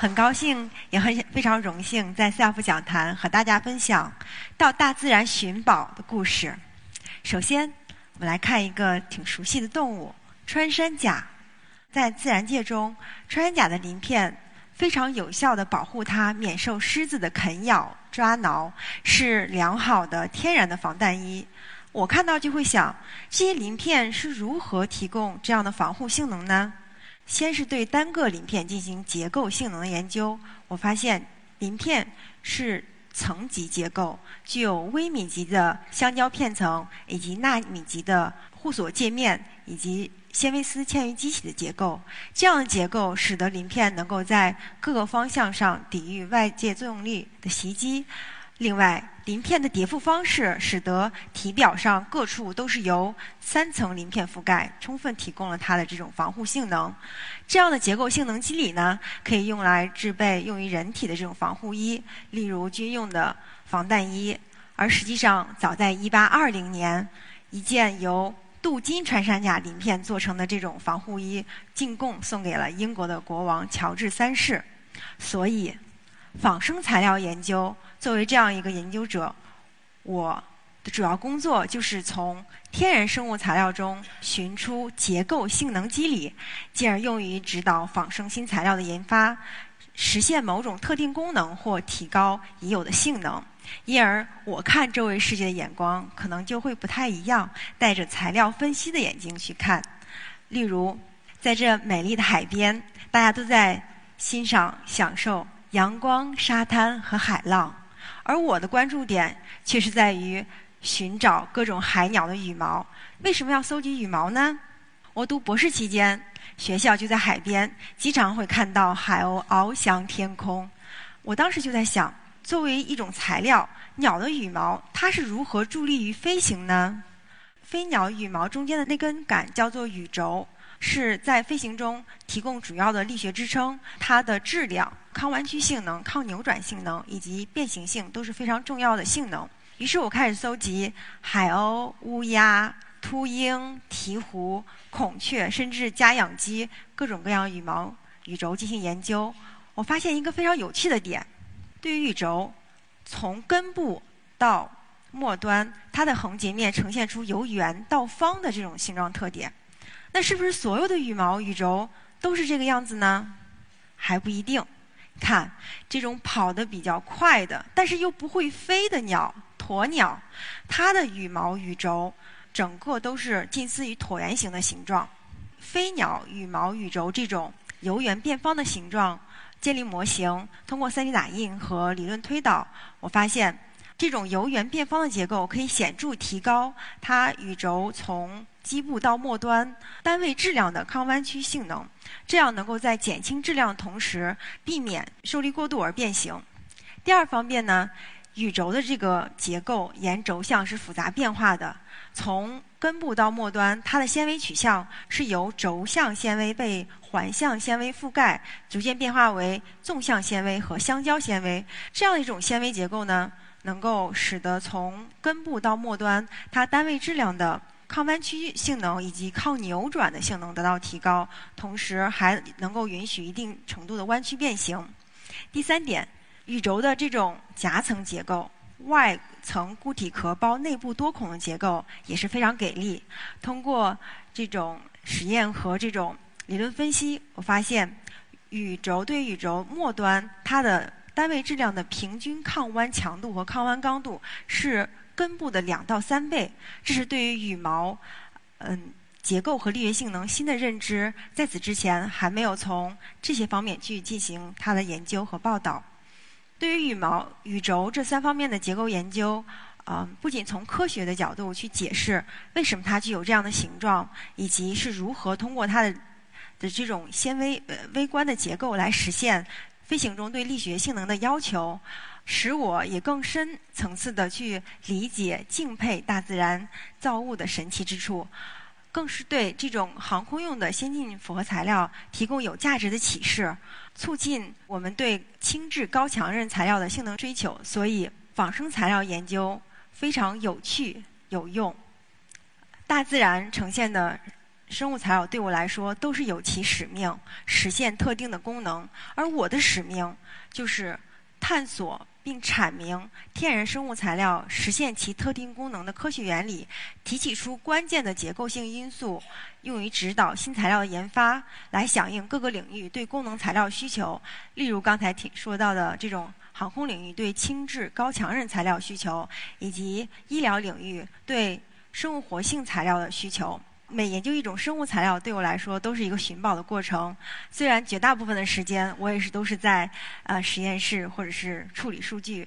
很高兴，也很非常荣幸，在 SELF 讲坛和大家分享到大自然寻宝的故事。首先，我们来看一个挺熟悉的动物——穿山甲。在自然界中，穿山甲的鳞片非常有效地保护它免受狮子的啃咬、抓挠，是良好的天然的防弹衣。我看到就会想，这些鳞片是如何提供这样的防护性能呢？先是对单个鳞片进行结构性能的研究，我发现鳞片是层级结构，具有微米级的橡胶片层，以及纳米级的护锁界面，以及纤维丝嵌于基体的结构，这样的结构使得鳞片能够在各个方向上抵御外界作用力的袭击。另外，鳞片的叠覆方式使得体表上各处都是由三层鳞片覆盖，充分提供了它的这种防护性能。这样的结构性能机理呢，可以用来制备用于人体的这种防护衣，例如军用的防弹衣。而实际上，早在1820年，一件由镀金穿山甲鳞片做成的这种防护衣进贡送给了英国的国王乔治三世。所以，仿生材料研究作为这样一个研究者，我的主要工作就是从天然生物材料中寻出结构性能机理，进而用于指导仿生新材料的研发，实现某种特定功能或提高已有的性能。因而，我看周围世界的眼光可能就会不太一样，带着材料分析的眼睛去看。例如，在这美丽的海边，大家都在欣赏、享受阳光、沙滩和海浪，而我的关注点却是在于寻找各种海鸟的羽毛。为什么要搜集羽毛呢？我读博士期间，学校就在海边，经常会看到海鸥翱翔天空。我当时就在想。作为一种材料，鸟的羽毛它是如何助力于飞行呢？飞鸟羽毛中间的那根杆叫做羽轴，是在飞行中提供主要的力学支撑。它的质量、抗弯曲性能、抗扭转性能以及变形性都是非常重要的性能。于是我开始搜集海鸥、乌鸦、秃鹰、鹈鹕、孔雀，甚至家养鸡各种各样羽毛羽轴进行研究。我发现一个非常有趣的点。对于羽轴，从根部到末端，它的横截面呈现出由圆到方的这种形状特点。那是不是所有的羽毛羽轴都是这个样子呢？还不一定。看这种跑得比较快的，但是又不会飞的鸟——鸵鸟，它的羽毛羽轴整个都是近似于椭圆形的形状。飞鸟羽毛羽轴这种由圆变方的形状。建立模型，通过 3D 打印和理论推导，我发现这种由圆变方的结构可以显著提高它羽轴从基部到末端单位质量的抗弯曲性能，这样能够在减轻质量的同时避免受力过度而变形。第二方面呢，羽轴的这个结构沿轴向是复杂变化的，从根部到末端，它的纤维取向是由轴向纤维被环向纤维覆盖，逐渐变化为纵向纤维和相交纤维。这样一种纤维结构呢，能够使得从根部到末端，它单位质量的抗弯曲性能以及抗扭转的性能得到提高，同时还能够允许一定程度的弯曲变形。第三点，羽轴的这种夹层结构。外层固体壳包内部多孔的结构也是非常给力。通过这种实验和这种理论分析，我发现羽轴对羽轴末端它的单位质量的平均抗弯强度和抗弯刚度是根部的两到三倍。这是对于羽毛嗯结构和力学性能新的认知。在此之前，还没有从这些方面去进行它的研究和报道。对于羽毛、羽轴这三方面的结构研究，啊，不仅从科学的角度去解释为什么它具有这样的形状，以及是如何通过它的的这种纤维呃微观的结构来实现飞行中对力学性能的要求，使我也更深层次的去理解、敬佩大自然造物的神奇之处，更是对这种航空用的先进复合材料提供有价值的启示，促进我们对轻质高强韧材料的性能追求。所以，仿生材料研究非常有趣、有用。大自然呈现的。生物材料对我来说都是有其使命，实现特定的功能。而我的使命就是探索并阐明天然生物材料实现其特定功能的科学原理，提取出关键的结构性因素，用于指导新材料的研发，来响应各个领域对功能材料需求。例如刚才听说到的这种航空领域对轻质高强韧材料需求，以及医疗领域对生物活性材料的需求。每研究一种生物材料，对我来说都是一个寻宝的过程。虽然绝大部分的时间，我也是都是在呃实验室或者是处理数据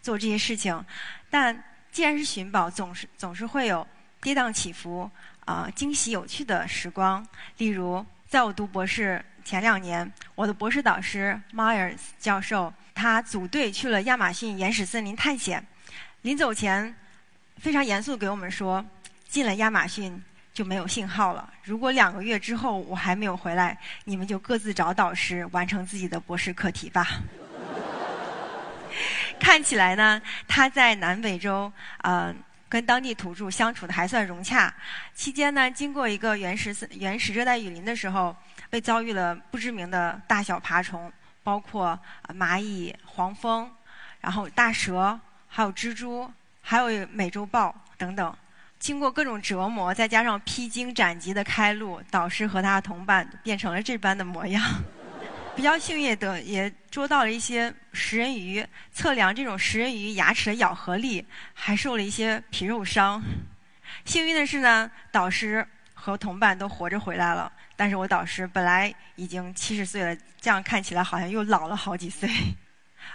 做这些事情，但既然是寻宝，总是总是会有跌宕起伏啊惊喜有趣的时光。例如，在我读博士前两年，我的博士导师 Myers 教授，他组队去了亚马逊原始森林探险。临走前，非常严肃给我们说，进了亚马逊。就没有信号了。如果两个月之后我还没有回来，你们就各自找导师完成自己的博士课题吧。看起来呢，他在南北洲呃跟当地土著相处的还算融洽。期间呢，经过一个原始原始热带雨林的时候，被遭遇了不知名的大小爬虫，包括蚂蚁、黄蜂，然后大蛇，还有蜘蛛，还有美洲豹等等。经过各种折磨，再加上披荆斩棘的开路，导师和他的同伴变成了这般的模样。比较幸运的，也捉到了一些食人鱼，测量这种食人鱼牙齿的咬合力，还受了一些皮肉伤。幸运的是呢，导师和同伴都活着回来了，但是我导师本来已经七十岁了，这样看起来好像又老了好几岁。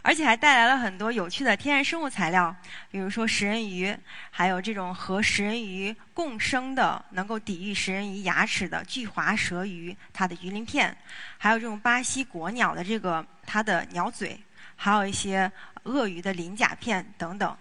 而且还带来了很多有趣的天然生物材料，比如说食人鱼，还有这种和食人鱼共生的、能够抵御食人鱼牙齿的巨华蛇鱼，它的鱼鳞片，还有这种巴西国鸟的这个它的鸟嘴，还有一些鳄鱼的鳞甲片等等。